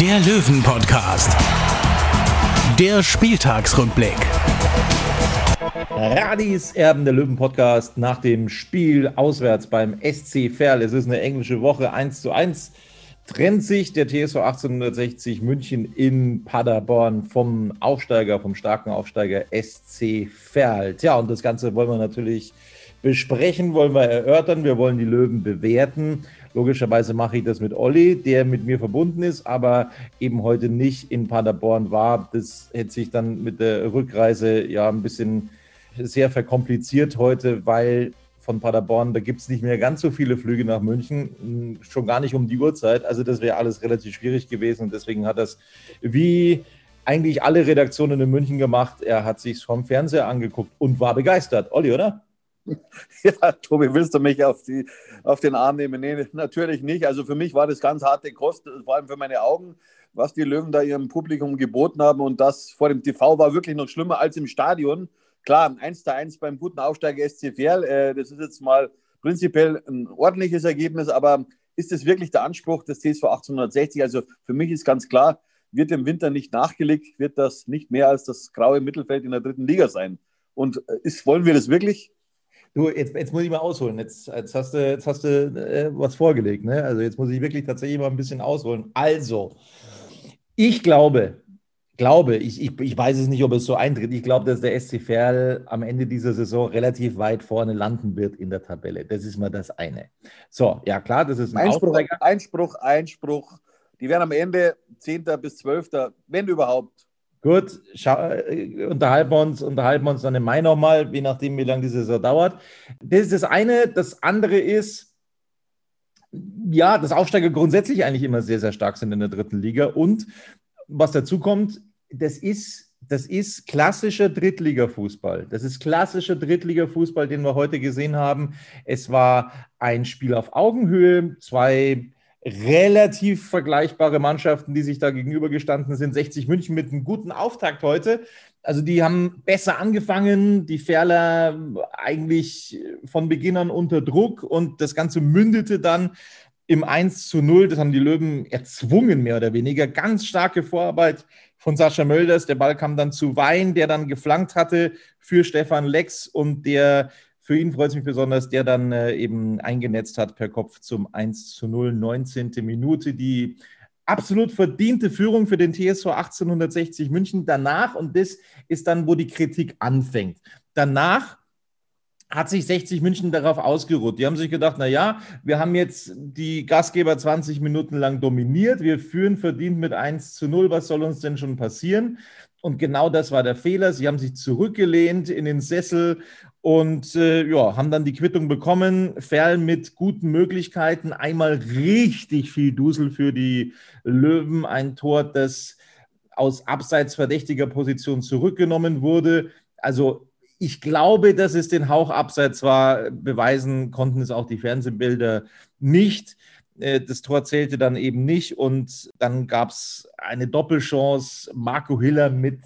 der Löwen-Podcast. Der Spieltagsrückblick. Radis Erben der Löwen Podcast nach dem Spiel auswärts beim SC Verl. Es ist eine englische Woche 1 zu 1. Trennt sich der TSV 1860 München in Paderborn vom Aufsteiger, vom starken Aufsteiger SC Verl. Tja, und das Ganze wollen wir natürlich besprechen, wollen wir erörtern, wir wollen die Löwen bewerten. Logischerweise mache ich das mit Olli, der mit mir verbunden ist, aber eben heute nicht in Paderborn war. Das hätte sich dann mit der Rückreise ja ein bisschen sehr verkompliziert heute, weil von Paderborn, da gibt es nicht mehr ganz so viele Flüge nach München, schon gar nicht um die Uhrzeit. Also das wäre alles relativ schwierig gewesen und deswegen hat das wie eigentlich alle Redaktionen in München gemacht. Er hat sich vom Fernseher angeguckt und war begeistert. Olli, oder? Ja, Tobi, willst du mich auf, die, auf den Arm nehmen? Nee, natürlich nicht. Also für mich war das ganz harte Kost, vor allem für meine Augen, was die Löwen da ihrem Publikum geboten haben. Und das vor dem TV war wirklich noch schlimmer als im Stadion. Klar, ein 1 zu 1 beim guten Aufsteiger SC Verl, äh, das ist jetzt mal prinzipiell ein ordentliches Ergebnis, aber ist es wirklich der Anspruch des TSV 1860? Also für mich ist ganz klar, wird im Winter nicht nachgelegt, wird das nicht mehr als das graue Mittelfeld in der dritten Liga sein. Und äh, ist, wollen wir das wirklich? Du, jetzt, jetzt muss ich mal ausholen. Jetzt, jetzt hast du, jetzt hast du äh, was vorgelegt. Ne? Also jetzt muss ich wirklich tatsächlich mal ein bisschen ausholen. Also, ich glaube, glaube, ich, ich, ich weiß es nicht, ob es so eintritt. Ich glaube, dass der SC Verl am Ende dieser Saison relativ weit vorne landen wird in der Tabelle. Das ist mal das eine. So, ja klar, das ist ein Einspruch, Aufsteiger. Einspruch, Einspruch. Die werden am Ende 10. bis 12., wenn überhaupt. Gut, äh, unterhalten, wir uns, unterhalten wir uns dann im Mai nochmal, je nachdem, wie lange die Saison dauert. Das ist das eine. Das andere ist, ja, dass Aufsteiger grundsätzlich eigentlich immer sehr, sehr stark sind in der dritten Liga. Und was dazu kommt, das ist, das ist klassischer Drittliga-Fußball. Das ist klassischer Drittliga-Fußball, den wir heute gesehen haben. Es war ein Spiel auf Augenhöhe, zwei relativ vergleichbare Mannschaften, die sich da gegenübergestanden sind. 60 München mit einem guten Auftakt heute. Also die haben besser angefangen, die Ferler eigentlich von Beginn an unter Druck und das Ganze mündete dann im 1 zu 0. Das haben die Löwen erzwungen, mehr oder weniger. Ganz starke Vorarbeit von Sascha Mölders. Der Ball kam dann zu Wein, der dann geflankt hatte für Stefan Lex und der für ihn freut es mich besonders, der dann äh, eben eingenetzt hat per Kopf zum 1 zu 0, 19. Minute. Die absolut verdiente Führung für den TSV 1860 München. Danach, und das ist dann, wo die Kritik anfängt. Danach hat sich 60 München darauf ausgeruht. Die haben sich gedacht, na ja, wir haben jetzt die Gastgeber 20 Minuten lang dominiert, wir führen verdient mit 1 zu 0, was soll uns denn schon passieren? Und genau das war der Fehler. Sie haben sich zurückgelehnt in den Sessel und äh, ja, haben dann die Quittung bekommen. Ferl mit guten Möglichkeiten. Einmal richtig viel Dusel für die Löwen. Ein Tor, das aus abseits verdächtiger Position zurückgenommen wurde. Also ich glaube, dass es den Hauch abseits war. Beweisen konnten es auch die Fernsehbilder nicht. Äh, Das Tor zählte dann eben nicht und dann gab es eine Doppelchance. Marco Hiller mit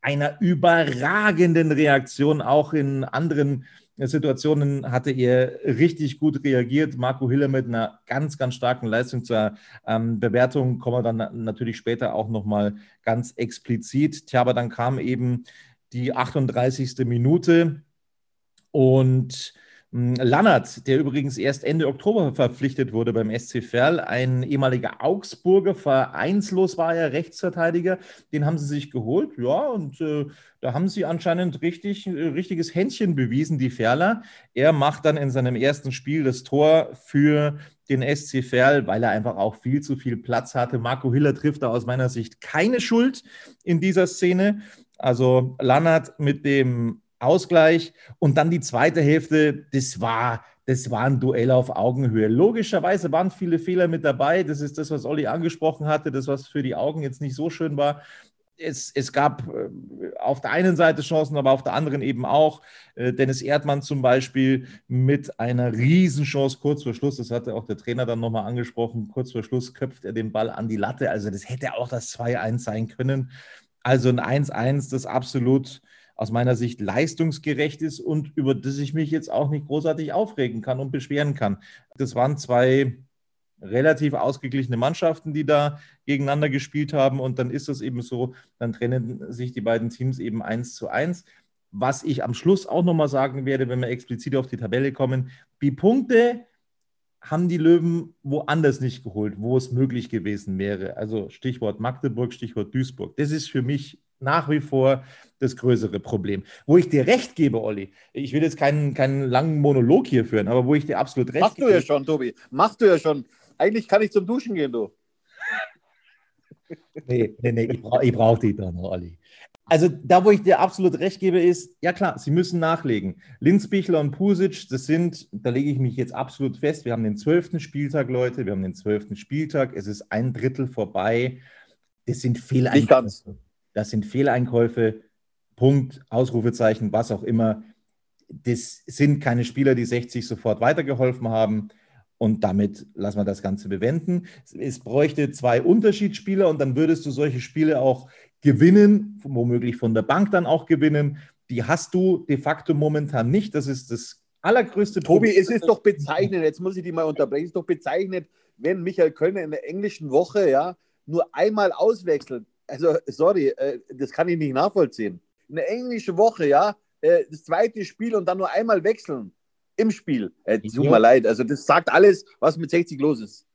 einer überragenden Reaktion. Auch in anderen Situationen hatte er richtig gut reagiert. Marco Hiller mit einer ganz, ganz starken Leistung zur ähm, Bewertung kommen wir dann na- natürlich später auch nochmal ganz explizit. Tja, aber dann kam eben die 38. Minute und Lannert, der übrigens erst Ende Oktober verpflichtet wurde beim SC Verl, ein ehemaliger Augsburger, vereinslos war er, Rechtsverteidiger, den haben sie sich geholt, ja, und äh, da haben sie anscheinend richtig, äh, richtiges Händchen bewiesen, die Verler. Er macht dann in seinem ersten Spiel das Tor für den SC Verl, weil er einfach auch viel zu viel Platz hatte. Marco Hiller trifft da aus meiner Sicht keine Schuld in dieser Szene. Also Lannert mit dem Ausgleich. Und dann die zweite Hälfte, das war, das war ein Duell auf Augenhöhe. Logischerweise waren viele Fehler mit dabei. Das ist das, was Olli angesprochen hatte, das, was für die Augen jetzt nicht so schön war es, es, gab äh, auf der einen Seite Chancen, aber auf der anderen eben auch. Äh, Dennis Erdmann zum Beispiel mit einer Riesenchance kurz vor Schluss, das hatte auch der Trainer dann nochmal angesprochen, kurz vor Schluss köpft er den Ball an die Latte. Also das hätte auch das 2-1 sein können. Also ein 1-1, das absolut aus meiner Sicht leistungsgerecht ist und über das ich mich jetzt auch nicht großartig aufregen kann und beschweren kann. Das waren zwei relativ ausgeglichene Mannschaften, die da gegeneinander gespielt haben. Und dann ist das eben so, dann trennen sich die beiden Teams eben eins zu eins. Was ich am Schluss auch nochmal sagen werde, wenn wir explizit auf die Tabelle kommen, die Punkte haben die Löwen woanders nicht geholt, wo es möglich gewesen wäre. Also Stichwort Magdeburg, Stichwort Duisburg. Das ist für mich nach wie vor das größere Problem. Wo ich dir recht gebe, Olli, ich will jetzt keinen, keinen langen Monolog hier führen, aber wo ich dir absolut recht Machst gebe. Machst du ja schon, Tobi. Machst du ja schon. Eigentlich kann ich zum Duschen gehen, du. nee, nee, nee, ich brauche brauch die doch noch, Olli. Also da, wo ich dir absolut recht gebe, ist, ja klar, sie müssen nachlegen. Linzbichler und Pusic, das sind, da lege ich mich jetzt absolut fest, wir haben den zwölften Spieltag, Leute, wir haben den zwölften Spieltag, es ist ein Drittel vorbei. Das sind Fehleinkäufe. Das sind Fehleinkäufe, Punkt, Ausrufezeichen, was auch immer. Das sind keine Spieler, die 60 sofort weitergeholfen haben. Und damit lassen wir das Ganze bewenden. Es bräuchte zwei Unterschiedsspieler und dann würdest du solche Spiele auch gewinnen, womöglich von der Bank dann auch gewinnen. Die hast du de facto momentan nicht. Das ist das allergrößte Problem. Tobi, es ist doch bezeichnend, jetzt muss ich dich mal unterbrechen, es ist doch bezeichnend, wenn Michael Kölner in der englischen Woche ja nur einmal auswechselt. Also, sorry, äh, das kann ich nicht nachvollziehen. In der englischen Woche, ja, äh, das zweite Spiel und dann nur einmal wechseln im Spiel. Äh, tut mir leid. Also, das sagt alles, was mit 60 los ist.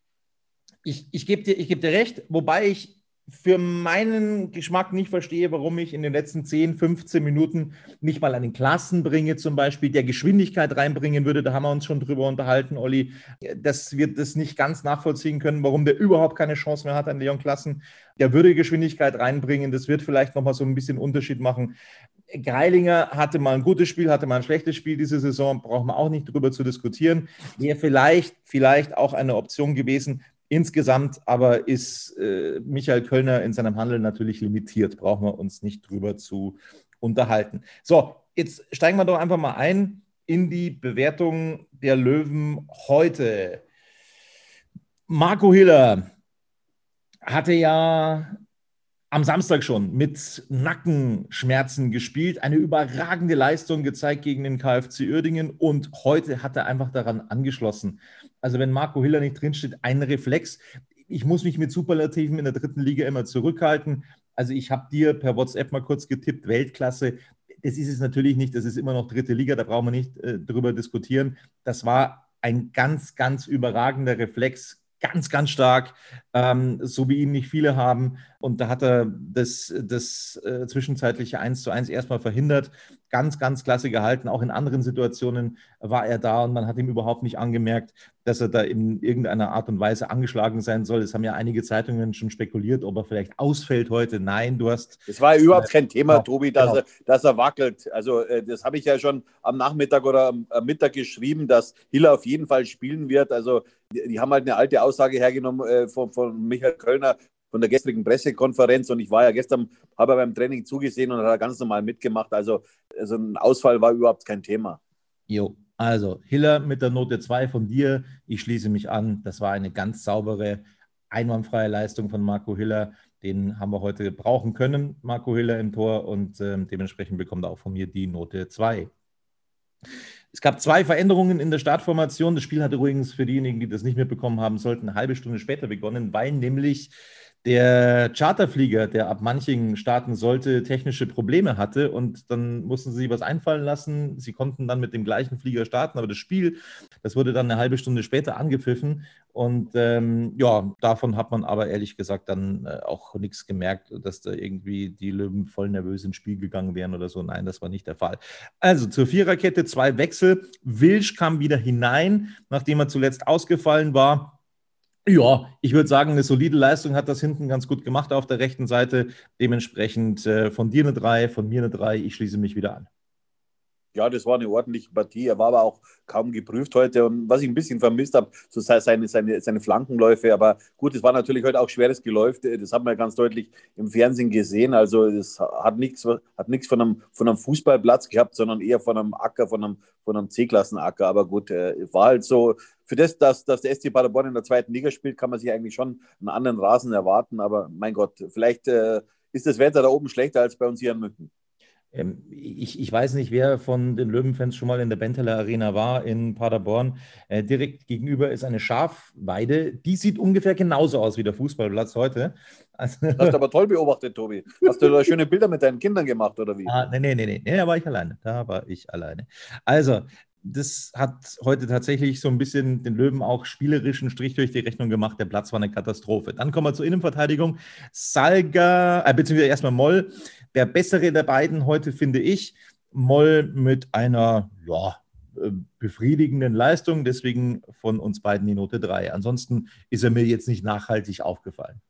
Ich, ich gebe dir, geb dir recht, wobei ich für meinen Geschmack nicht verstehe, warum ich in den letzten 10, 15 Minuten nicht mal einen Klassen bringe, zum Beispiel, der Geschwindigkeit reinbringen würde. Da haben wir uns schon drüber unterhalten, Olli, dass wir das nicht ganz nachvollziehen können, warum der überhaupt keine Chance mehr hat an Leon Klassen. Der würde Geschwindigkeit reinbringen. Das wird vielleicht nochmal so ein bisschen Unterschied machen. Greilinger hatte mal ein gutes Spiel, hatte mal ein schlechtes Spiel diese Saison, brauchen wir auch nicht drüber zu diskutieren. Wäre vielleicht, vielleicht auch eine Option gewesen. Insgesamt aber ist äh, Michael Kölner in seinem Handeln natürlich limitiert, brauchen wir uns nicht drüber zu unterhalten. So, jetzt steigen wir doch einfach mal ein in die Bewertung der Löwen heute. Marco Hiller hatte ja am Samstag schon mit Nackenschmerzen gespielt, eine überragende Leistung gezeigt gegen den KfC Uerdingen und heute hat er einfach daran angeschlossen. Also wenn Marco Hiller nicht drinsteht, ein Reflex. Ich muss mich mit Superlativen in der dritten Liga immer zurückhalten. Also ich habe dir per WhatsApp mal kurz getippt, Weltklasse. Das ist es natürlich nicht, das ist immer noch dritte Liga, da brauchen wir nicht äh, drüber diskutieren. Das war ein ganz, ganz überragender Reflex, ganz, ganz stark, ähm, so wie ihn nicht viele haben. Und da hat er das, das äh, zwischenzeitliche 1 zu 1 erstmal verhindert. Ganz, ganz klasse gehalten. Auch in anderen Situationen war er da und man hat ihm überhaupt nicht angemerkt, dass er da in irgendeiner Art und Weise angeschlagen sein soll. Es haben ja einige Zeitungen schon spekuliert, ob er vielleicht ausfällt heute. Nein, du hast. Es war ja überhaupt kein Thema, genau, Tobi, dass, genau. er, dass er wackelt. Also, äh, das habe ich ja schon am Nachmittag oder am Mittag geschrieben, dass Hiller auf jeden Fall spielen wird. Also, die, die haben halt eine alte Aussage hergenommen äh, von, von Michael Kölner, von der gestrigen Pressekonferenz und ich war ja gestern, habe beim Training zugesehen und hat ganz normal mitgemacht. Also, also ein Ausfall war überhaupt kein Thema. Jo, also Hiller mit der Note 2 von dir. Ich schließe mich an. Das war eine ganz saubere, einwandfreie Leistung von Marco Hiller. Den haben wir heute brauchen können, Marco Hiller im Tor und äh, dementsprechend bekommt er auch von mir die Note 2. Es gab zwei Veränderungen in der Startformation. Das Spiel hatte übrigens für diejenigen, die das nicht mitbekommen haben sollten, eine halbe Stunde später begonnen, weil nämlich der Charterflieger, der ab manchen starten sollte, technische Probleme hatte und dann mussten sie sich was einfallen lassen. Sie konnten dann mit dem gleichen Flieger starten, aber das Spiel, das wurde dann eine halbe Stunde später angepfiffen und ähm, ja, davon hat man aber ehrlich gesagt dann äh, auch nichts gemerkt, dass da irgendwie die Löwen voll nervös ins Spiel gegangen wären oder so. Nein, das war nicht der Fall. Also zur Viererkette zwei Wechsel. Wilsch kam wieder hinein, nachdem er zuletzt ausgefallen war. Ja, ich würde sagen, eine solide Leistung hat das hinten ganz gut gemacht auf der rechten Seite. Dementsprechend äh, von dir eine 3, von mir eine 3. Ich schließe mich wieder an. Ja, das war eine ordentliche Partie. Er war aber auch kaum geprüft heute. Und was ich ein bisschen vermisst habe, so seine, seine, seine Flankenläufe. Aber gut, es war natürlich heute auch schweres Geläuf. Das hat man ganz deutlich im Fernsehen gesehen. Also es hat nichts hat nichts von einem, von einem Fußballplatz gehabt, sondern eher von einem Acker, von einem, von einem C-Klassen-Acker. Aber gut, äh, war halt so. Für das, dass, dass der SC Paderborn in der zweiten Liga spielt, kann man sich eigentlich schon einen anderen Rasen erwarten. Aber mein Gott, vielleicht äh, ist das Wetter da oben schlechter als bei uns hier in München. Ähm, ich, ich, weiß nicht, wer von den Löwenfans schon mal in der Benteler Arena war in Paderborn. Äh, direkt gegenüber ist eine Schafweide. Die sieht ungefähr genauso aus wie der Fußballplatz heute. Also, das hast du aber toll beobachtet, Tobi. Hast du da schöne Bilder mit deinen Kindern gemacht oder wie? Ah, nee, nee, nee, nee, nee, da war ich alleine. Da war ich alleine. Also, das hat heute tatsächlich so ein bisschen den Löwen auch spielerischen Strich durch die Rechnung gemacht. Der Platz war eine Katastrophe. Dann kommen wir zur Innenverteidigung. Salga, äh, beziehungsweise erstmal Moll, der bessere der beiden heute, finde ich. Moll mit einer ja, äh, befriedigenden Leistung, deswegen von uns beiden die Note 3. Ansonsten ist er mir jetzt nicht nachhaltig aufgefallen.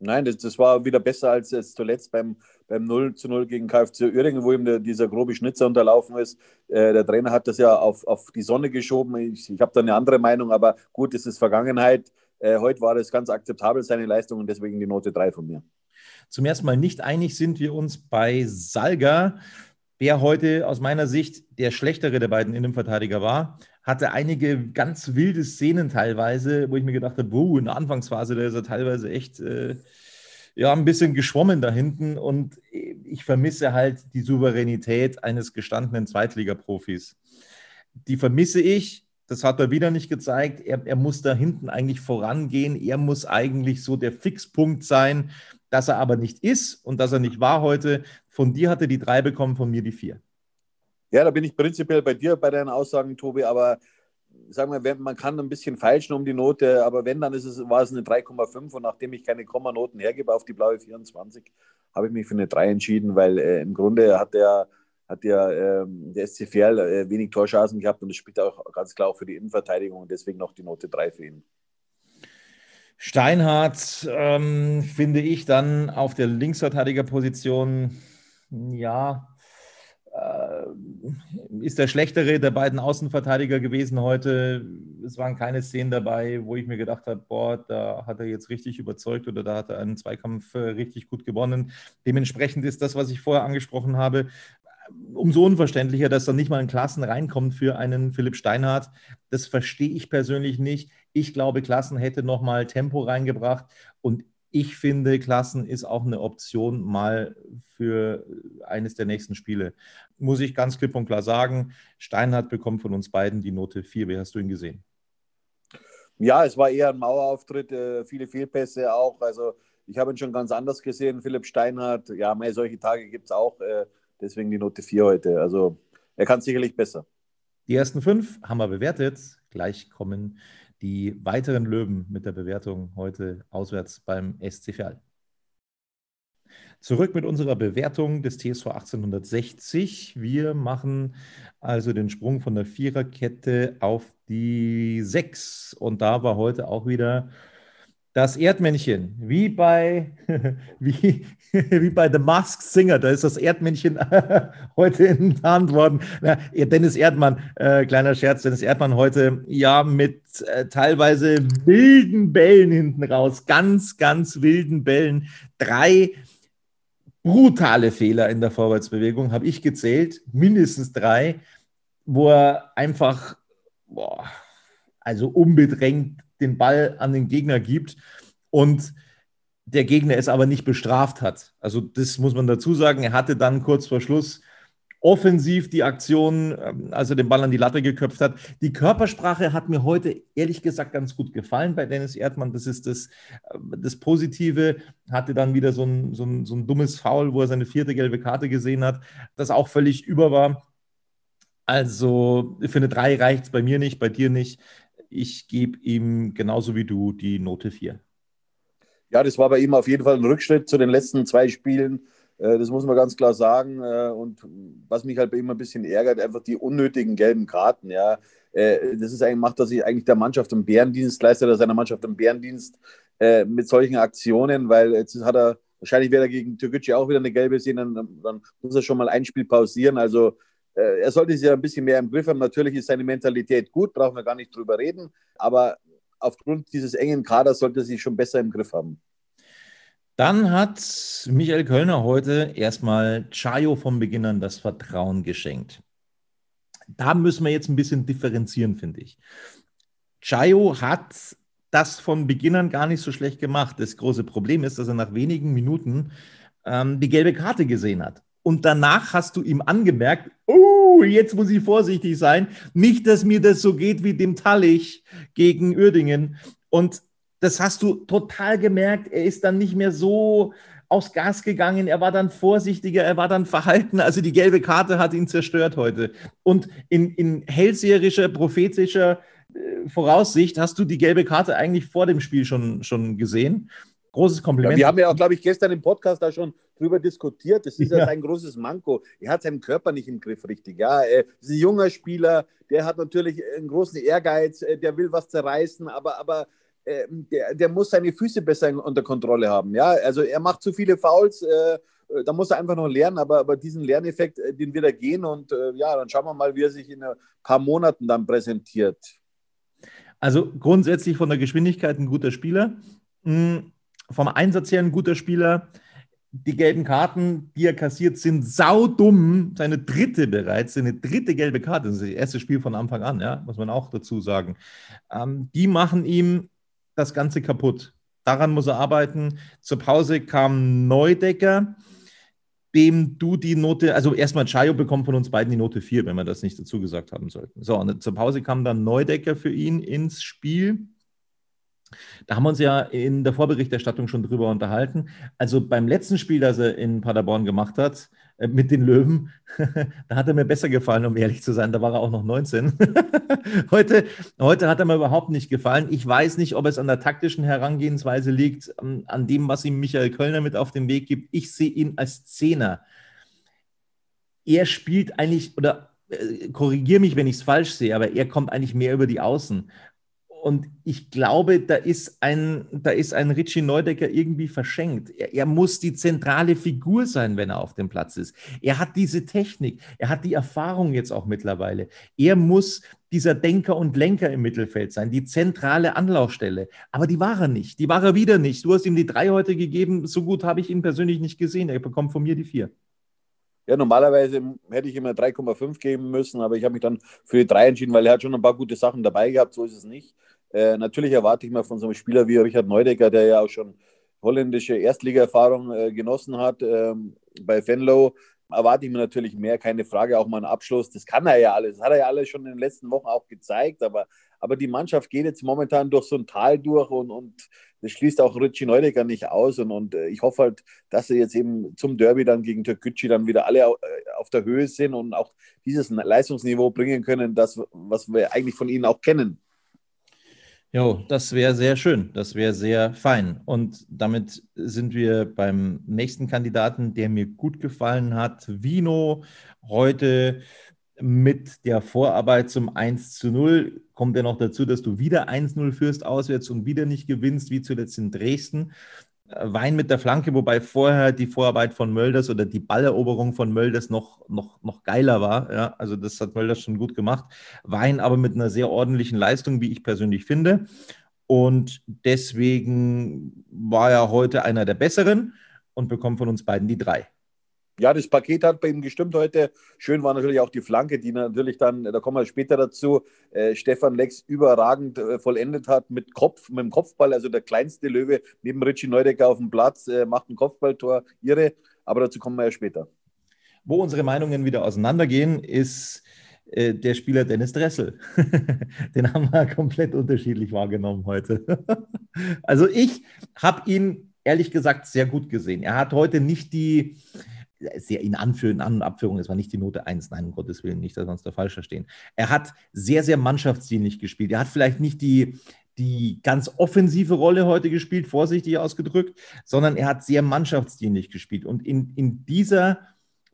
Nein, das, das war wieder besser als jetzt zuletzt beim, beim 0 zu 0 gegen KFC Uerdingen, wo ihm der, dieser grobe Schnitzer unterlaufen ist. Äh, der Trainer hat das ja auf, auf die Sonne geschoben. Ich, ich habe da eine andere Meinung, aber gut, das ist Vergangenheit. Äh, heute war das ganz akzeptabel, seine Leistung, und deswegen die Note 3 von mir. Zum ersten Mal nicht einig sind wir uns bei Salga, der heute aus meiner Sicht der schlechtere der beiden Innenverteidiger war. Hatte einige ganz wilde Szenen teilweise, wo ich mir gedacht habe, wow, in der Anfangsphase, da ist er teilweise echt äh, ja, ein bisschen geschwommen da hinten. Und ich vermisse halt die Souveränität eines gestandenen Zweitligaprofis. Die vermisse ich. Das hat er wieder nicht gezeigt. Er, er muss da hinten eigentlich vorangehen. Er muss eigentlich so der Fixpunkt sein, dass er aber nicht ist und dass er nicht war heute. Von dir hat er die drei bekommen, von mir die vier. Ja, da bin ich prinzipiell bei dir bei deinen Aussagen, Tobi, aber sagen wir, man kann ein bisschen feilschen um die Note, aber wenn, dann ist es, war es eine 3,5 und nachdem ich keine Kommanoten hergebe auf die blaue 24, habe ich mich für eine 3 entschieden, weil äh, im Grunde hat der, hat der, äh, der SCFL äh, wenig Torschancen gehabt und das spielt auch ganz klar auch für die Innenverteidigung und deswegen noch die Note 3 für ihn. Steinhardt ähm, finde ich dann auf der Linksverteidigerposition, ja, äh, ist der schlechtere der beiden Außenverteidiger gewesen heute. Es waren keine Szenen dabei, wo ich mir gedacht habe, boah, da hat er jetzt richtig überzeugt oder da hat er einen Zweikampf äh, richtig gut gewonnen. Dementsprechend ist das, was ich vorher angesprochen habe, umso unverständlicher, dass da nicht mal ein Klassen reinkommt für einen Philipp Steinhardt. Das verstehe ich persönlich nicht. Ich glaube, Klassen hätte nochmal Tempo reingebracht und ich finde, Klassen ist auch eine Option mal für eines der nächsten Spiele. Muss ich ganz klipp und klar sagen, Steinhardt bekommt von uns beiden die Note 4. Wie hast du ihn gesehen? Ja, es war eher ein Mauerauftritt, äh, viele Fehlpässe auch. Also ich habe ihn schon ganz anders gesehen, Philipp Steinhardt. Ja, mehr solche Tage gibt es auch. Deswegen die Note 4 heute. Also er kann sicherlich besser. Die ersten fünf haben wir bewertet. Gleich kommen die weiteren Löwen mit der Bewertung heute auswärts beim SC Verl. Zurück mit unserer Bewertung des TSV 1860. Wir machen also den Sprung von der Viererkette auf die Sechs. Und da war heute auch wieder das Erdmännchen, wie bei, wie, wie bei The Masked Singer, da ist das Erdmännchen heute enttarnt worden. Na, Dennis Erdmann, äh, kleiner Scherz, Dennis Erdmann heute ja mit äh, teilweise wilden Bällen hinten raus, ganz, ganz wilden Bällen. Drei brutale Fehler in der Vorwärtsbewegung habe ich gezählt, mindestens drei, wo er einfach, boah, also unbedrängt den Ball an den Gegner gibt und der Gegner es aber nicht bestraft hat. Also das muss man dazu sagen. Er hatte dann kurz vor Schluss offensiv die Aktion, ähm, als er den Ball an die Latte geköpft hat. Die Körpersprache hat mir heute ehrlich gesagt ganz gut gefallen bei Dennis Erdmann. Das ist das, äh, das Positive. Hatte dann wieder so ein, so, ein, so ein dummes Foul, wo er seine vierte gelbe Karte gesehen hat, das auch völlig über war. Also für eine 3 reicht es bei mir nicht, bei dir nicht. Ich gebe ihm genauso wie du die Note 4. Ja, das war bei ihm auf jeden Fall ein Rückschritt zu den letzten zwei Spielen. Äh, das muss man ganz klar sagen. Äh, und was mich halt bei ihm ein bisschen ärgert, einfach die unnötigen gelben Karten. Ja, äh, das ist eigentlich, macht er sich eigentlich der Mannschaft im Bärendienst, leistet er seiner Mannschaft im Bärendienst mit solchen Aktionen, weil jetzt hat er, wahrscheinlich wird er gegen Türkgücü auch wieder eine gelbe sehen, dann, dann muss er schon mal ein Spiel pausieren. Also äh, er sollte sich ja ein bisschen mehr im Griff haben. Natürlich ist seine Mentalität gut, brauchen wir gar nicht drüber reden. Aber aufgrund dieses engen Kaders sollte er sich schon besser im Griff haben. Dann hat Michael Kölner heute erstmal Chayo vom Beginn an das Vertrauen geschenkt. Da müssen wir jetzt ein bisschen differenzieren, finde ich. Chayo hat das von Beginn an gar nicht so schlecht gemacht. Das große Problem ist, dass er nach wenigen Minuten ähm, die gelbe Karte gesehen hat. Und danach hast du ihm angemerkt, oh, jetzt muss ich vorsichtig sein. Nicht, dass mir das so geht wie dem Tallich gegen Uerdingen. Und das hast du total gemerkt. Er ist dann nicht mehr so aufs Gas gegangen. Er war dann vorsichtiger, er war dann verhalten. Also die gelbe Karte hat ihn zerstört heute. Und in, in hellseherischer, prophetischer äh, Voraussicht hast du die gelbe Karte eigentlich vor dem Spiel schon, schon gesehen. Großes Kompliment. Ja, wir haben ja auch, glaube ich, gestern im Podcast da schon drüber diskutiert. Das ist ja sein großes Manko. Er hat seinen Körper nicht im Griff richtig. Ja, er ist ein junger Spieler, der hat natürlich einen großen Ehrgeiz, äh, der will was zerreißen, aber, aber äh, der, der muss seine Füße besser unter Kontrolle haben. Ja, also er macht zu viele Fouls. Äh, da muss er einfach noch lernen, aber, aber diesen Lerneffekt, äh, den wird er gehen und äh, ja, dann schauen wir mal, wie er sich in ein paar Monaten dann präsentiert. Also grundsätzlich von der Geschwindigkeit ein guter Spieler, hm, vom Einsatz her ein guter Spieler. Die gelben Karten, die er kassiert, sind saudumm. Seine dritte bereits, seine dritte gelbe Karte. Das ist das erste Spiel von Anfang an, ja, muss man auch dazu sagen. Ähm, die machen ihm das Ganze kaputt. Daran muss er arbeiten. Zur Pause kam Neudecker, dem du die Note, also erstmal Chayo bekommt von uns beiden die Note 4, wenn wir das nicht dazu gesagt haben sollten. So, und zur Pause kam dann Neudecker für ihn ins Spiel. Da haben wir uns ja in der Vorberichterstattung schon drüber unterhalten. Also beim letzten Spiel, das er in Paderborn gemacht hat, äh, mit den Löwen. da hat er mir besser gefallen, um ehrlich zu sein. Da war er auch noch 19. heute, heute hat er mir überhaupt nicht gefallen. Ich weiß nicht, ob es an der taktischen Herangehensweise liegt, ähm, an dem, was ihm Michael Kölner mit auf den Weg gibt. Ich sehe ihn als Zehner. Er spielt eigentlich, oder äh, korrigiere mich, wenn ich es falsch sehe, aber er kommt eigentlich mehr über die Außen. Und ich glaube, da ist ein, da ist ein Richie Neudecker irgendwie verschenkt. Er, er, muss die zentrale Figur sein, wenn er auf dem Platz ist. Er hat diese Technik, er hat die Erfahrung jetzt auch mittlerweile. Er muss dieser Denker und Lenker im Mittelfeld sein, die zentrale Anlaufstelle. Aber die war er nicht. Die war er wieder nicht. Du hast ihm die drei heute gegeben. So gut habe ich ihn persönlich nicht gesehen. Er bekommt von mir die vier. Ja, normalerweise hätte ich ihm 3,5 geben müssen, aber ich habe mich dann für die 3 entschieden, weil er hat schon ein paar gute Sachen dabei gehabt, so ist es nicht. Äh, natürlich erwarte ich mal von so einem Spieler wie Richard Neudecker, der ja auch schon holländische Erstliga-Erfahrung äh, genossen hat ähm, bei Venlo, erwarte ich mir natürlich mehr, keine Frage, auch mal einen Abschluss. Das kann er ja alles, das hat er ja alles schon in den letzten Wochen auch gezeigt, aber, aber die Mannschaft geht jetzt momentan durch so ein Tal durch und, und das schließt auch Richie Neudecker nicht aus und, und äh, ich hoffe halt, dass sie jetzt eben zum Derby dann gegen Türkgücü dann wieder alle äh, auf der Höhe sind und auch dieses Leistungsniveau bringen können, das, was wir eigentlich von ihnen auch kennen. Jo, das wäre sehr schön, das wäre sehr fein. Und damit sind wir beim nächsten Kandidaten, der mir gut gefallen hat. Vino heute mit der Vorarbeit zum 1 zu 0. Kommt ja noch dazu, dass du wieder 1-0 führst auswärts und wieder nicht gewinnst, wie zuletzt in Dresden. Wein mit der Flanke, wobei vorher die Vorarbeit von Mölders oder die Balleroberung von Mölders noch, noch, noch geiler war. Ja, also das hat Mölders schon gut gemacht. Wein aber mit einer sehr ordentlichen Leistung, wie ich persönlich finde. Und deswegen war er heute einer der Besseren und bekommt von uns beiden die drei ja, das Paket hat bei ihm gestimmt heute. Schön war natürlich auch die Flanke, die natürlich dann, da kommen wir später dazu, äh, Stefan Lex überragend äh, vollendet hat mit Kopf, mit dem Kopfball. Also der kleinste Löwe neben Richie Neudecker auf dem Platz, äh, macht ein Kopfballtor, irre. Aber dazu kommen wir ja später. Wo unsere Meinungen wieder auseinandergehen, ist äh, der Spieler Dennis Dressel. Den haben wir komplett unterschiedlich wahrgenommen heute. also ich habe ihn ehrlich gesagt sehr gut gesehen. Er hat heute nicht die sehr in Anführung, An- und Abführung, es war nicht die Note 1, nein, um Gottes Willen, nicht, dass wir uns da falsch verstehen. Er hat sehr, sehr mannschaftsdienlich gespielt. Er hat vielleicht nicht die, die ganz offensive Rolle heute gespielt, vorsichtig ausgedrückt, sondern er hat sehr mannschaftsdienlich gespielt. Und in, in dieser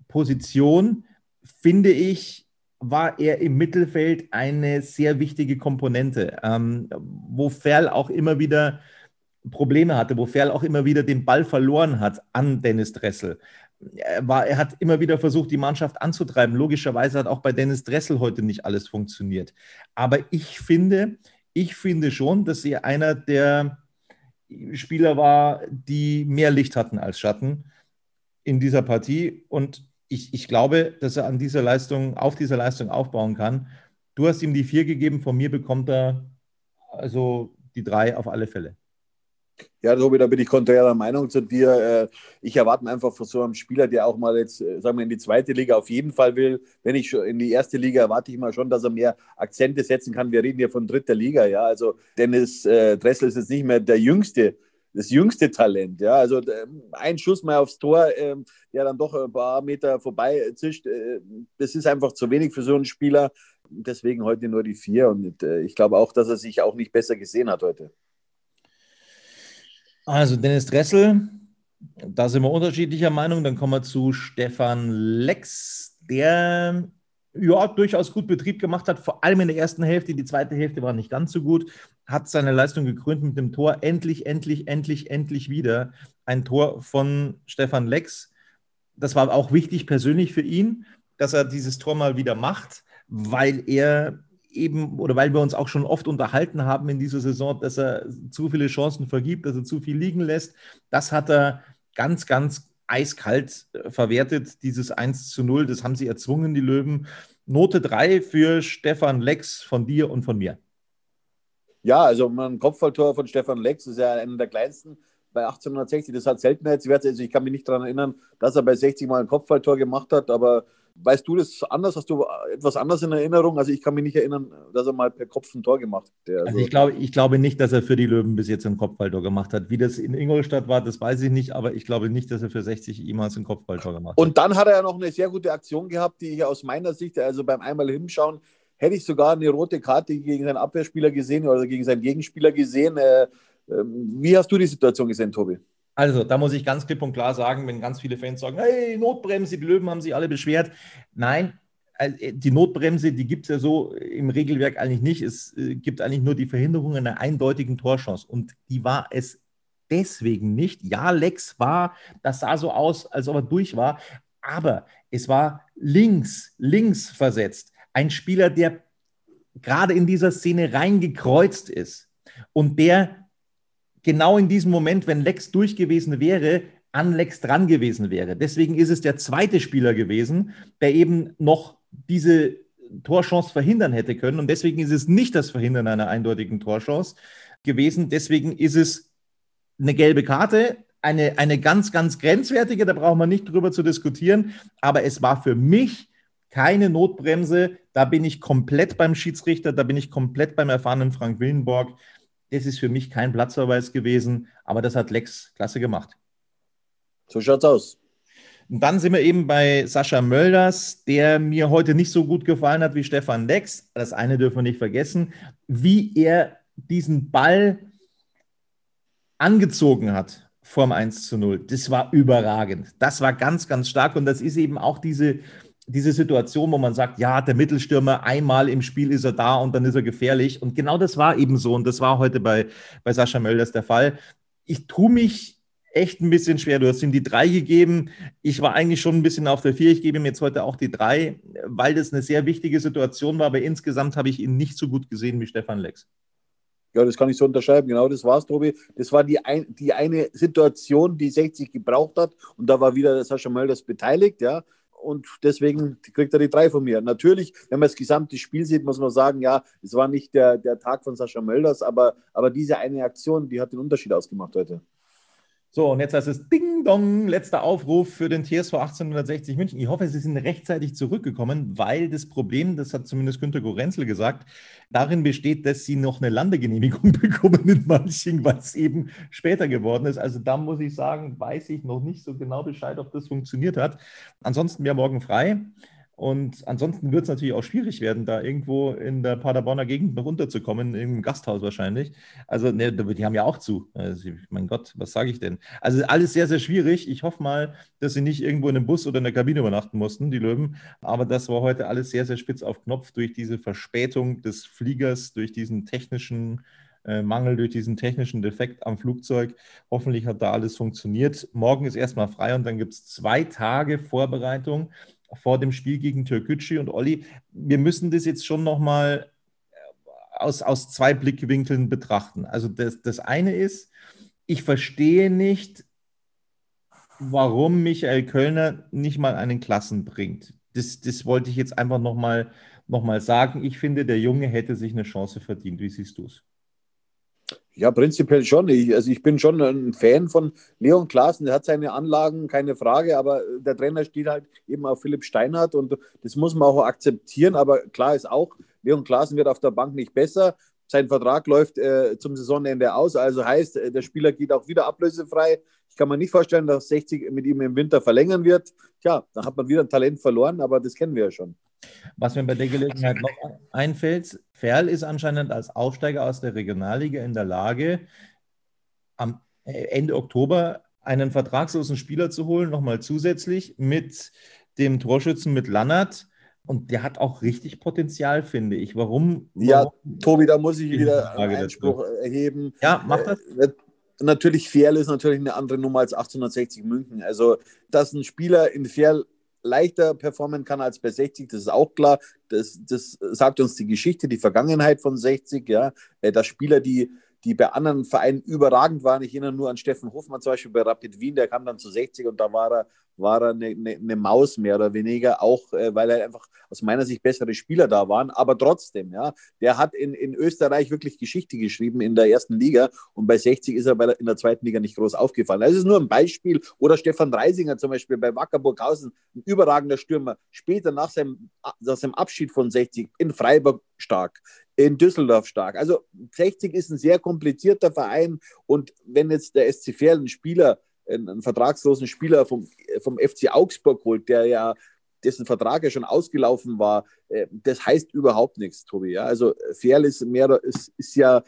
Position, finde ich, war er im Mittelfeld eine sehr wichtige Komponente, ähm, wo Ferl auch immer wieder Probleme hatte, wo Ferl auch immer wieder den Ball verloren hat an Dennis Dressel. Er, war, er hat immer wieder versucht, die Mannschaft anzutreiben. Logischerweise hat auch bei Dennis Dressel heute nicht alles funktioniert. Aber ich finde, ich finde schon, dass er einer der Spieler war, die mehr Licht hatten als Schatten in dieser Partie. Und ich, ich glaube, dass er an dieser Leistung, auf dieser Leistung aufbauen kann. Du hast ihm die vier gegeben, von mir bekommt er also die drei auf alle Fälle. Ja, Tobi, da bin ich konträrer Meinung zu dir. Äh, ich erwarte einfach von so einem Spieler, der auch mal jetzt, äh, sagen wir, in die zweite Liga auf jeden Fall will. Wenn ich schon in die erste Liga erwarte ich mal schon, dass er mehr Akzente setzen kann. Wir reden hier von dritter Liga, ja. Also Dennis äh, Dressel ist jetzt nicht mehr der jüngste, das jüngste Talent, ja. Also ein Schuss mal aufs Tor, ähm, der dann doch ein paar Meter vorbei zischt, das ist einfach zu wenig für so einen Spieler. Deswegen heute nur die vier. Und ich glaube auch, dass er sich auch nicht besser gesehen hat heute. Also Dennis Dressel, da sind wir unterschiedlicher Meinung. Dann kommen wir zu Stefan Lex, der ja durchaus gut Betrieb gemacht hat, vor allem in der ersten Hälfte. Die zweite Hälfte war nicht ganz so gut. Hat seine Leistung gekrönt mit dem Tor. Endlich, endlich, endlich, endlich wieder ein Tor von Stefan Lex. Das war auch wichtig persönlich für ihn, dass er dieses Tor mal wieder macht, weil er eben, oder weil wir uns auch schon oft unterhalten haben in dieser Saison, dass er zu viele Chancen vergibt, dass er zu viel liegen lässt. Das hat er ganz, ganz eiskalt äh, verwertet, dieses 1 zu 0. Das haben sie erzwungen, die Löwen. Note 3 für Stefan Lex von dir und von mir. Ja, also ein Kopfballtor von Stefan Lex ist ja einer der kleinsten bei 1860. Das hat Seltenheitswerte. Also ich kann mich nicht daran erinnern, dass er bei 60 mal ein Kopfballtor gemacht hat, aber Weißt du das anders? Hast du etwas anders in Erinnerung? Also ich kann mich nicht erinnern, dass er mal per Kopf ein Tor gemacht hat. Also, also ich, glaube, ich glaube nicht, dass er für die Löwen bis jetzt ein Kopfballtor gemacht hat. Wie das in Ingolstadt war, das weiß ich nicht, aber ich glaube nicht, dass er für 60 jemals ein Kopfballtor gemacht hat. Und dann hat er ja noch eine sehr gute Aktion gehabt, die ich aus meiner Sicht, also beim einmal hinschauen, hätte ich sogar eine rote Karte gegen seinen Abwehrspieler gesehen oder gegen seinen Gegenspieler gesehen. Äh, ähm, wie hast du die Situation gesehen, Tobi? Also, da muss ich ganz klipp und klar sagen, wenn ganz viele Fans sagen, hey, Notbremse, die Löwen haben sich alle beschwert. Nein, äh, die Notbremse, die gibt es ja so im Regelwerk eigentlich nicht. Es äh, gibt eigentlich nur die Verhinderung einer eindeutigen Torchance. Und die war es deswegen nicht. Ja, Lex war, das sah so aus, als ob er durch war, aber es war links, links versetzt. Ein Spieler, der gerade in dieser Szene reingekreuzt ist und der genau in diesem Moment, wenn Lex durch gewesen wäre, an Lex dran gewesen wäre. Deswegen ist es der zweite Spieler gewesen, der eben noch diese Torchance verhindern hätte können. Und deswegen ist es nicht das Verhindern einer eindeutigen Torchance gewesen. Deswegen ist es eine gelbe Karte, eine, eine ganz, ganz grenzwertige, da braucht man nicht drüber zu diskutieren. Aber es war für mich keine Notbremse. Da bin ich komplett beim Schiedsrichter, da bin ich komplett beim erfahrenen Frank Willenborg. Das ist für mich kein Platzverweis gewesen, aber das hat Lex klasse gemacht. So schaut's aus. Und dann sind wir eben bei Sascha Mölders, der mir heute nicht so gut gefallen hat wie Stefan Lex. Das eine dürfen wir nicht vergessen, wie er diesen Ball angezogen hat vorm 1 zu 0. Das war überragend. Das war ganz, ganz stark. Und das ist eben auch diese, diese Situation, wo man sagt, ja, der Mittelstürmer, einmal im Spiel ist er da und dann ist er gefährlich. Und genau das war eben so. Und das war heute bei, bei Sascha Mölders der Fall. Ich tue mich echt ein bisschen schwer. Du hast ihm die drei gegeben. Ich war eigentlich schon ein bisschen auf der vier. Ich gebe ihm jetzt heute auch die drei, weil das eine sehr wichtige Situation war. Aber insgesamt habe ich ihn nicht so gut gesehen wie Stefan Lex. Ja, das kann ich so unterschreiben. Genau das war's, Tobi. Das war die, ein, die eine Situation, die 60 gebraucht hat. Und da war wieder Sascha Mölders beteiligt, ja und deswegen kriegt er die drei von mir. Natürlich, wenn man das gesamte Spiel sieht, muss man sagen, ja, es war nicht der, der Tag von Sascha Mölders, aber, aber diese eine Aktion, die hat den Unterschied ausgemacht heute. So, und jetzt heißt es Ding Dong, letzter Aufruf für den TSV 1860 München. Ich hoffe, Sie sind rechtzeitig zurückgekommen, weil das Problem, das hat zumindest Günter Gorenzel gesagt, darin besteht, dass Sie noch eine Landegenehmigung bekommen in Manching, weil es eben später geworden ist. Also da muss ich sagen, weiß ich noch nicht so genau Bescheid, ob das funktioniert hat. Ansonsten wäre morgen frei. Und ansonsten wird es natürlich auch schwierig werden, da irgendwo in der Paderborner Gegend noch unterzukommen, im Gasthaus wahrscheinlich. Also, ne, die haben ja auch zu. Also, mein Gott, was sage ich denn? Also alles sehr, sehr schwierig. Ich hoffe mal, dass sie nicht irgendwo in einem Bus oder in der Kabine übernachten mussten, die Löwen. Aber das war heute alles sehr, sehr spitz auf Knopf durch diese Verspätung des Fliegers, durch diesen technischen äh, Mangel durch diesen technischen Defekt am Flugzeug. Hoffentlich hat da alles funktioniert. Morgen ist erstmal frei und dann gibt es zwei Tage Vorbereitung vor dem Spiel gegen Türkgücü. Und Olli, wir müssen das jetzt schon nochmal aus, aus zwei Blickwinkeln betrachten. Also das, das eine ist, ich verstehe nicht, warum Michael Kölner nicht mal einen Klassen bringt. Das, das wollte ich jetzt einfach nochmal noch mal sagen. Ich finde, der Junge hätte sich eine Chance verdient. Wie siehst du es? Ja, prinzipiell schon. Ich, also ich bin schon ein Fan von Leon Klaassen. Der hat seine Anlagen, keine Frage, aber der Trainer steht halt eben auf Philipp Steinhardt und das muss man auch akzeptieren. Aber klar ist auch, Leon Klaassen wird auf der Bank nicht besser. Sein Vertrag läuft äh, zum Saisonende aus, also heißt, äh, der Spieler geht auch wieder ablösefrei. Ich kann mir nicht vorstellen, dass 60 mit ihm im Winter verlängern wird. Tja, dann hat man wieder ein Talent verloren, aber das kennen wir ja schon. Was mir bei der Gelegenheit noch einfällt, Ferl ist anscheinend als Aufsteiger aus der Regionalliga in der Lage, am äh, Ende Oktober einen vertragslosen Spieler zu holen, nochmal zusätzlich mit dem Torschützen mit Lannert. Und der hat auch richtig Potenzial, finde ich. Warum? warum ja, Tobi, da muss ich wieder einen Einspruch dazu. erheben. Ja, mach das. Natürlich, Ferl ist natürlich eine andere Nummer als 1860 München. Also, dass ein Spieler in Ferl leichter performen kann als bei 60, das ist auch klar. Das, das sagt uns die Geschichte, die Vergangenheit von 60, ja. Äh, dass Spieler, die die bei anderen Vereinen überragend waren. Ich erinnere nur an Steffen Hofmann zum Beispiel bei Rapid Wien, der kam dann zu 60 und da war er, war er eine, eine, eine Maus mehr oder weniger, auch äh, weil er einfach aus meiner Sicht bessere Spieler da waren. Aber trotzdem, ja, der hat in, in Österreich wirklich Geschichte geschrieben in der ersten Liga und bei 60 ist er bei der, in der zweiten Liga nicht groß aufgefallen. Das ist nur ein Beispiel. Oder Stefan Reisinger zum Beispiel bei Wackerburghausen, ein überragender Stürmer, später nach seinem, nach seinem Abschied von 60 in Freiburg stark in Düsseldorf stark. Also 60 ist ein sehr komplizierter Verein und wenn jetzt der SC Verl einen Spieler, einen vertragslosen Spieler vom, vom FC Augsburg holt, der ja dessen Vertrag ja schon ausgelaufen war, äh, das heißt überhaupt nichts, Tobi. Ja? Also Ferl ist mehr, ist, ist ja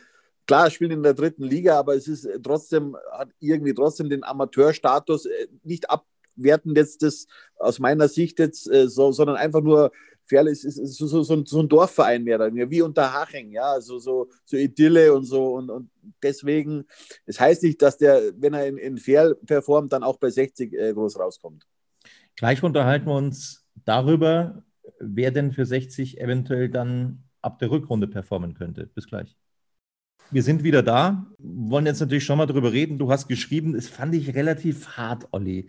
klar, spielt in der dritten Liga, aber es ist trotzdem, hat irgendwie trotzdem den Amateurstatus, äh, nicht abwertend jetzt das aus meiner Sicht jetzt, äh, so, sondern einfach nur Ferl ist, ist, ist so, so, so, ein Dorfverein mehr oder weniger, wie Unterhaching, ja, so, so, so Idylle und so. Und, und deswegen, es das heißt nicht, dass der, wenn er in, in Ferl performt, dann auch bei 60 äh, groß rauskommt. Gleich unterhalten wir uns darüber, wer denn für 60 eventuell dann ab der Rückrunde performen könnte. Bis gleich. Wir sind wieder da, wollen jetzt natürlich schon mal darüber reden. Du hast geschrieben, das fand ich relativ hart, Olli.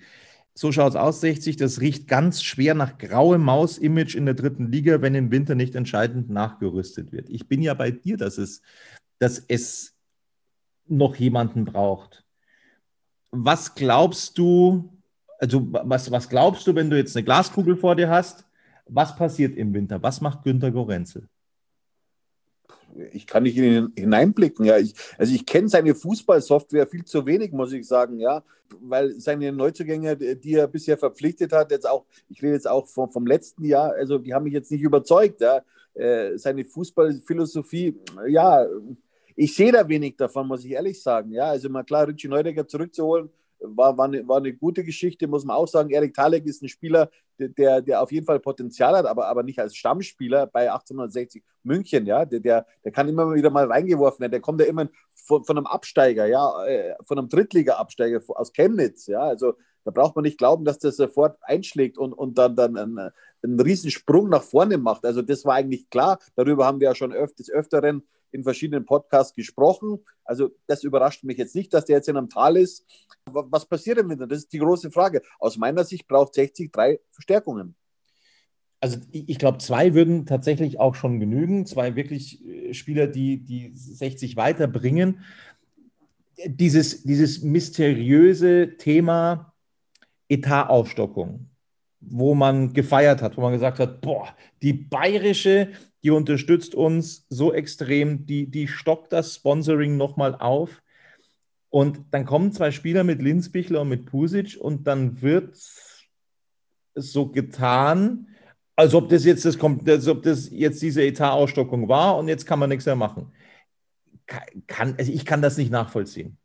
So schaut es aus, 60. Das riecht ganz schwer nach grauem Maus-Image in der dritten Liga, wenn im Winter nicht entscheidend nachgerüstet wird. Ich bin ja bei dir, dass es, dass es noch jemanden braucht. Was glaubst du, also was, was glaubst du, wenn du jetzt eine Glaskugel vor dir hast? Was passiert im Winter? Was macht Günter Gorenzel? Ich kann nicht in ihn hineinblicken. Ja. Ich, also ich kenne seine Fußballsoftware viel zu wenig, muss ich sagen, ja, weil seine Neuzugänge, die er bisher verpflichtet hat, jetzt auch, ich rede jetzt auch vom, vom letzten Jahr, also die haben mich jetzt nicht überzeugt. Ja. Äh, seine Fußballphilosophie, ja, ich sehe da wenig davon, muss ich ehrlich sagen. Ja, also mal klar, Richie Neudecker zurückzuholen, war, war, eine, war eine gute Geschichte, muss man auch sagen. Erik Talek ist ein Spieler, der, der auf jeden Fall Potenzial hat, aber, aber nicht als Stammspieler bei 1860 München, ja. Der, der, der kann immer wieder mal reingeworfen werden. Der kommt ja immer von, von einem Absteiger, ja, äh, von einem Drittliga-Absteiger aus Chemnitz, ja. Also da braucht man nicht glauben, dass der sofort einschlägt und, und dann, dann einen, einen Riesensprung nach vorne macht. Also das war eigentlich klar. Darüber haben wir ja schon öf des Öfteren in verschiedenen Podcasts gesprochen. Also das überrascht mich jetzt nicht, dass der jetzt in einem Tal ist. Was passiert im Winter? Das ist die große Frage. Aus meiner Sicht braucht 60 drei Verstärkungen. Also ich glaube, zwei würden tatsächlich auch schon genügen. Zwei wirklich äh, Spieler, die, die 60 weiterbringen. Dieses, dieses mysteriöse Thema Etataufstockung, wo man gefeiert hat, wo man gesagt hat, boah, die bayerische die unterstützt uns so extrem, die, die stockt das Sponsoring nochmal auf. Und dann kommen zwei Spieler mit Linsbichler und mit Pusic und dann wird so getan, als ob das jetzt das als ob das jetzt diese Etatausstockung war und jetzt kann man nichts mehr machen. Kann, also ich kann das nicht nachvollziehen.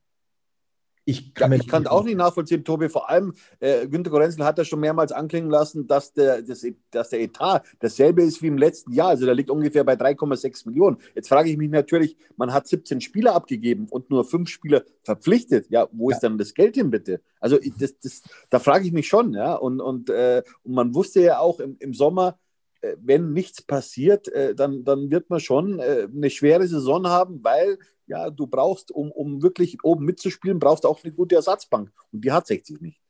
Ich kann, ja, ich kann auch nicht nachvollziehen, Tobi. Vor allem, äh, Günter Gorenzel hat das schon mehrmals anklingen lassen, dass der, das, dass der Etat dasselbe ist wie im letzten Jahr. Also der liegt ungefähr bei 3,6 Millionen. Jetzt frage ich mich natürlich, man hat 17 Spieler abgegeben und nur fünf Spieler verpflichtet. Ja, wo ja. ist dann das Geld hin, bitte? Also das, das, da frage ich mich schon. Ja? Und, und, äh, und man wusste ja auch im, im Sommer, wenn nichts passiert, äh, dann, dann wird man schon äh, eine schwere Saison haben, weil ja, du brauchst, um, um wirklich oben mitzuspielen, brauchst du auch eine gute Ersatzbank. Und die hat 60 nicht.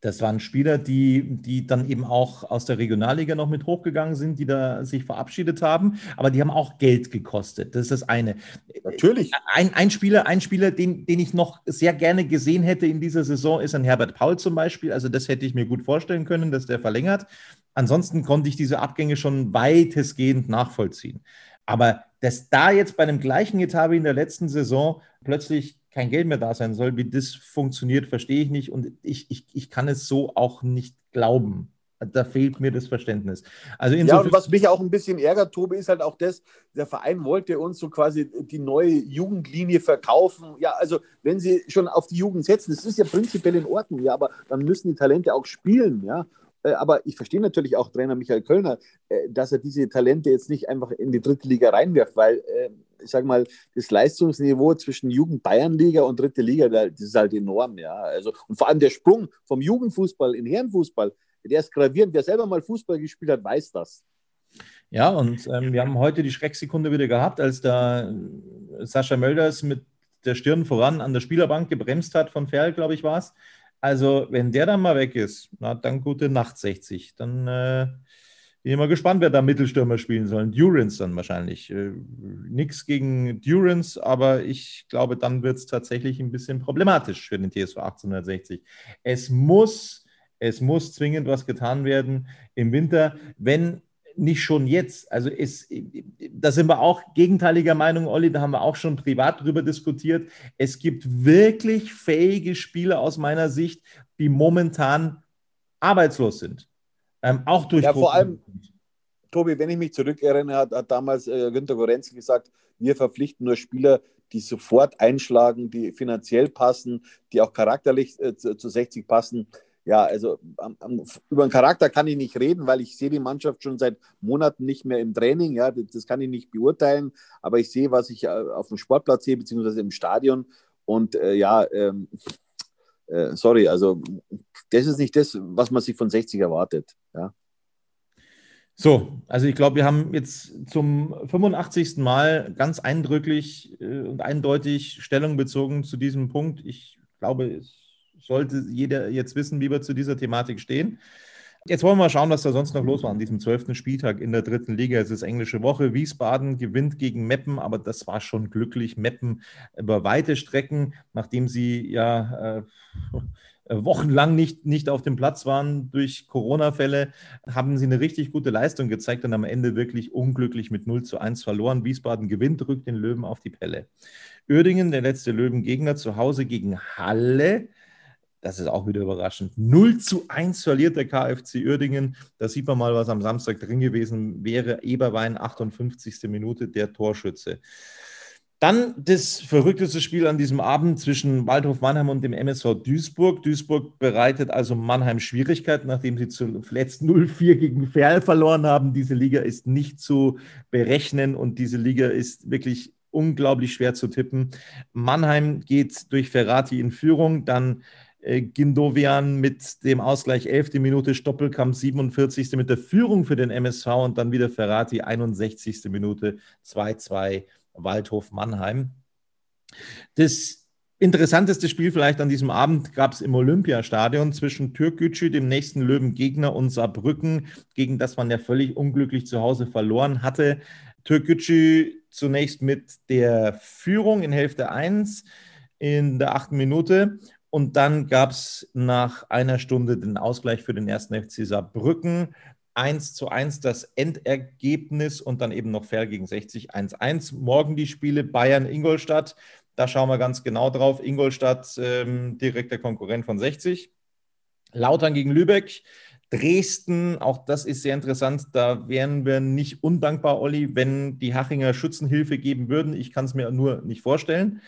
Das waren Spieler, die, die dann eben auch aus der Regionalliga noch mit hochgegangen sind, die da sich verabschiedet haben, aber die haben auch Geld gekostet. Das ist das eine. Natürlich. Ein, ein Spieler, ein Spieler den, den ich noch sehr gerne gesehen hätte in dieser Saison, ist ein Herbert Paul zum Beispiel. Also das hätte ich mir gut vorstellen können, dass der verlängert. Ansonsten konnte ich diese Abgänge schon weitestgehend nachvollziehen. Aber dass da jetzt bei einem gleichen Etat wie in der letzten Saison plötzlich kein Geld mehr da sein soll, wie das funktioniert, verstehe ich nicht. Und ich, ich, ich kann es so auch nicht glauben. Da fehlt mir das Verständnis. Also ja, und was mich auch ein bisschen ärgert, Tobi, ist halt auch das, der Verein wollte uns so quasi die neue Jugendlinie verkaufen. Ja, also wenn sie schon auf die Jugend setzen, das ist ja prinzipiell in Ordnung, ja, aber dann müssen die Talente auch spielen, ja. Äh, aber ich verstehe natürlich auch Trainer Michael Kölner, äh, dass er diese Talente jetzt nicht einfach in die dritte Liga reinwirft, weil äh, ich sage mal, das Leistungsniveau zwischen Jugend-Bayernliga und dritte Liga, das ist halt enorm, ja. Also, und vor allem der Sprung vom Jugendfußball in Herrenfußball, der ist gravierend. Wer selber mal Fußball gespielt hat, weiß das. Ja, und ähm, wir haben heute die Schrecksekunde wieder gehabt, als da Sascha Mölders mit der Stirn voran an der Spielerbank gebremst hat von Ferl, glaube ich, war es. Also, wenn der dann mal weg ist, na, dann gute Nacht 60. Dann äh, bin mal gespannt, wer da Mittelstürmer spielen soll. Durance dann wahrscheinlich. Äh, Nichts gegen Durance, aber ich glaube, dann wird es tatsächlich ein bisschen problematisch für den TSV 1860. Es muss, es muss zwingend was getan werden im Winter, wenn nicht schon jetzt. Also es, da sind wir auch gegenteiliger Meinung, Olli, da haben wir auch schon privat drüber diskutiert. Es gibt wirklich fähige Spieler aus meiner Sicht, die momentan arbeitslos sind. Ähm, auch durch. Ja, vor allem, Tobi, wenn ich mich zurückerinnere, hat, hat damals äh, Günter Gorenzel gesagt, wir verpflichten nur Spieler, die sofort einschlagen, die finanziell passen, die auch charakterlich äh, zu, zu 60 passen ja, also um, um, über den Charakter kann ich nicht reden, weil ich sehe die Mannschaft schon seit Monaten nicht mehr im Training. Ja, das, das kann ich nicht beurteilen, aber ich sehe, was ich äh, auf dem Sportplatz sehe, beziehungsweise im Stadion. Und äh, ja, ähm, äh, sorry, also das ist nicht das, was man sich von 60 erwartet. Ja. So, also ich glaube, wir haben jetzt zum 85. Mal ganz eindrücklich äh, und eindeutig Stellung bezogen zu diesem Punkt. Ich glaube, es sollte jeder jetzt wissen, wie wir zu dieser Thematik stehen. Jetzt wollen wir mal schauen, was da sonst noch los war an diesem zwölften Spieltag in der dritten Liga. Es ist englische Woche. Wiesbaden gewinnt gegen Meppen, aber das war schon glücklich. Meppen über weite Strecken, nachdem sie ja äh, wochenlang nicht, nicht auf dem Platz waren durch Corona-Fälle, haben sie eine richtig gute Leistung gezeigt und am Ende wirklich unglücklich mit 0 zu 1 verloren. Wiesbaden gewinnt, rückt den Löwen auf die Pelle. Uerdingen, der letzte Löwengegner, zu Hause gegen Halle das ist auch wieder überraschend. 0 zu 1 verliert der KfC Uerdingen. Da sieht man mal, was am Samstag drin gewesen wäre. Eberwein, 58. Minute, der Torschütze. Dann das verrückteste Spiel an diesem Abend zwischen Waldhof Mannheim und dem MSV Duisburg. Duisburg bereitet also Mannheim Schwierigkeiten, nachdem sie zuletzt 0-4 gegen Ferl verloren haben. Diese Liga ist nicht zu berechnen und diese Liga ist wirklich unglaublich schwer zu tippen. Mannheim geht durch Ferrati in Führung, dann Gindovian mit dem Ausgleich 11. Minute, Stoppelkamp 47. mit der Führung für den MSV und dann wieder Ferrati 61. Minute 2-2 Waldhof Mannheim. Das interessanteste Spiel vielleicht an diesem Abend gab es im Olympiastadion zwischen Türkgücü, dem nächsten Löwengegner, und Saarbrücken, gegen das man ja völlig unglücklich zu Hause verloren hatte. Türkgücü zunächst mit der Führung in Hälfte 1 in der achten Minute und dann gab es nach einer Stunde den Ausgleich für den ersten FC Saarbrücken. 1 zu 1 das Endergebnis und dann eben noch fair gegen 60 1-1. Morgen die Spiele Bayern-Ingolstadt. Da schauen wir ganz genau drauf. Ingolstadt, ähm, direkter Konkurrent von 60. Lautern gegen Lübeck. Dresden, auch das ist sehr interessant. Da wären wir nicht undankbar, Olli, wenn die Hachinger Schützenhilfe geben würden. Ich kann es mir nur nicht vorstellen.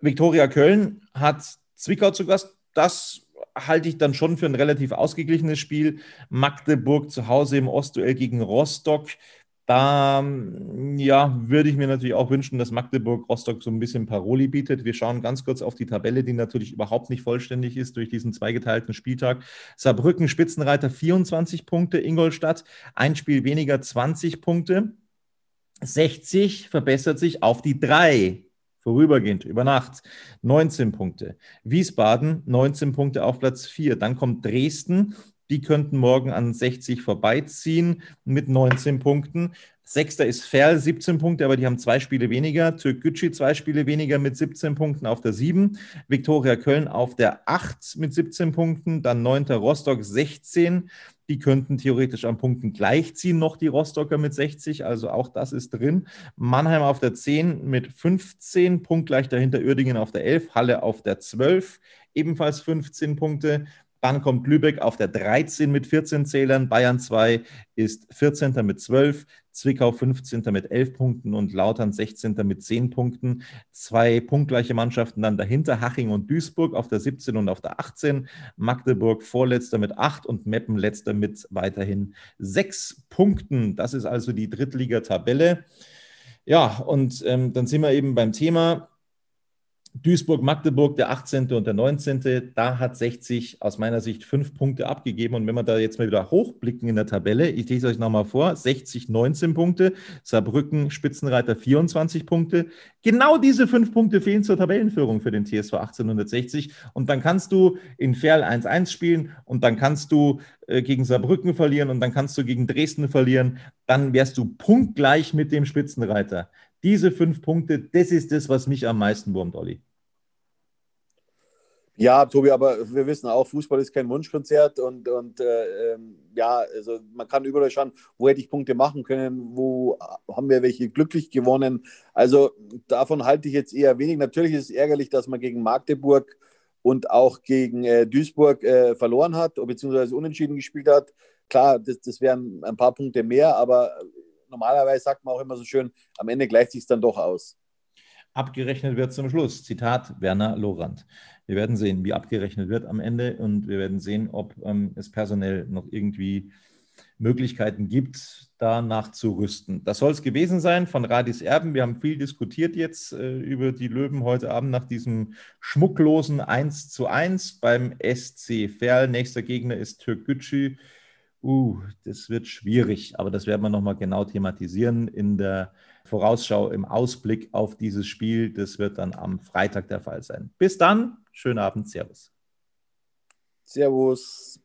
Viktoria Köln hat Zwickau zu Gast. Das halte ich dann schon für ein relativ ausgeglichenes Spiel. Magdeburg zu Hause im Ostduell gegen Rostock. Da ja, würde ich mir natürlich auch wünschen, dass Magdeburg Rostock so ein bisschen Paroli bietet. Wir schauen ganz kurz auf die Tabelle, die natürlich überhaupt nicht vollständig ist durch diesen zweigeteilten Spieltag. Saarbrücken Spitzenreiter 24 Punkte, Ingolstadt ein Spiel weniger 20 Punkte. 60 verbessert sich auf die 3 vorübergehend über Nacht 19 Punkte. Wiesbaden 19 Punkte auf Platz 4. Dann kommt Dresden die könnten morgen an 60 vorbeiziehen mit 19 Punkten. Sechster ist Ferl, 17 Punkte, aber die haben zwei Spiele weniger. Türkgücü zwei Spiele weniger mit 17 Punkten auf der 7. Viktoria Köln auf der 8 mit 17 Punkten. Dann 9. Rostock 16. Die könnten theoretisch am Punkten gleichziehen, noch die Rostocker mit 60. Also auch das ist drin. Mannheim auf der 10 mit 15, punktgleich dahinter Uerdingen auf der 11, Halle auf der 12, ebenfalls 15 Punkte. Dann kommt Lübeck auf der 13 mit 14 Zählern. Bayern 2 ist 14. mit 12. Zwickau 15. mit 11 Punkten und Lautern 16. mit 10 Punkten. Zwei punktgleiche Mannschaften dann dahinter. Haching und Duisburg auf der 17 und auf der 18. Magdeburg vorletzter mit 8 und Meppen letzter mit weiterhin 6 Punkten. Das ist also die Drittligatabelle. Ja, und ähm, dann sind wir eben beim Thema Duisburg-Magdeburg, der 18. und der 19. Da hat 60 aus meiner Sicht fünf Punkte abgegeben. Und wenn wir da jetzt mal wieder hochblicken in der Tabelle, ich lese euch nochmal vor: 60, 19 Punkte, Saarbrücken, Spitzenreiter 24 Punkte. Genau diese fünf Punkte fehlen zur Tabellenführung für den TSV 1860. Und dann kannst du in Ferl 1-1 spielen und dann kannst du äh, gegen Saarbrücken verlieren und dann kannst du gegen Dresden verlieren. Dann wärst du punktgleich mit dem Spitzenreiter. Diese fünf Punkte, das ist das, was mich am meisten wurmt, Olli. Ja, Tobi, aber wir wissen auch, Fußball ist kein Wunschkonzert und, und äh, ähm, ja, also man kann überall schauen, wo hätte ich Punkte machen können, wo haben wir welche glücklich gewonnen. Also davon halte ich jetzt eher wenig. Natürlich ist es ärgerlich, dass man gegen Magdeburg und auch gegen äh, Duisburg äh, verloren hat, beziehungsweise unentschieden gespielt hat. Klar, das, das wären ein paar Punkte mehr, aber normalerweise sagt man auch immer so schön, am Ende gleicht sich dann doch aus. Abgerechnet wird zum Schluss. Zitat Werner Lorand. Wir werden sehen, wie abgerechnet wird am Ende und wir werden sehen, ob ähm, es personell noch irgendwie Möglichkeiten gibt, da nachzurüsten. Das soll es gewesen sein von Radis Erben. Wir haben viel diskutiert jetzt äh, über die Löwen heute Abend nach diesem schmucklosen 1 zu 1 beim SC Verl. Nächster Gegner ist Türkgücü. Uh, das wird schwierig, aber das werden wir nochmal genau thematisieren in der Vorausschau, im Ausblick auf dieses Spiel. Das wird dann am Freitag der Fall sein. Bis dann, schönen Abend, Servus. Servus.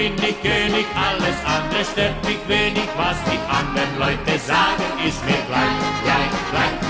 bin ich König, alles andere stört mich wenig, was die anderen Leute sagen, ist mir gleich, gleich, gleich.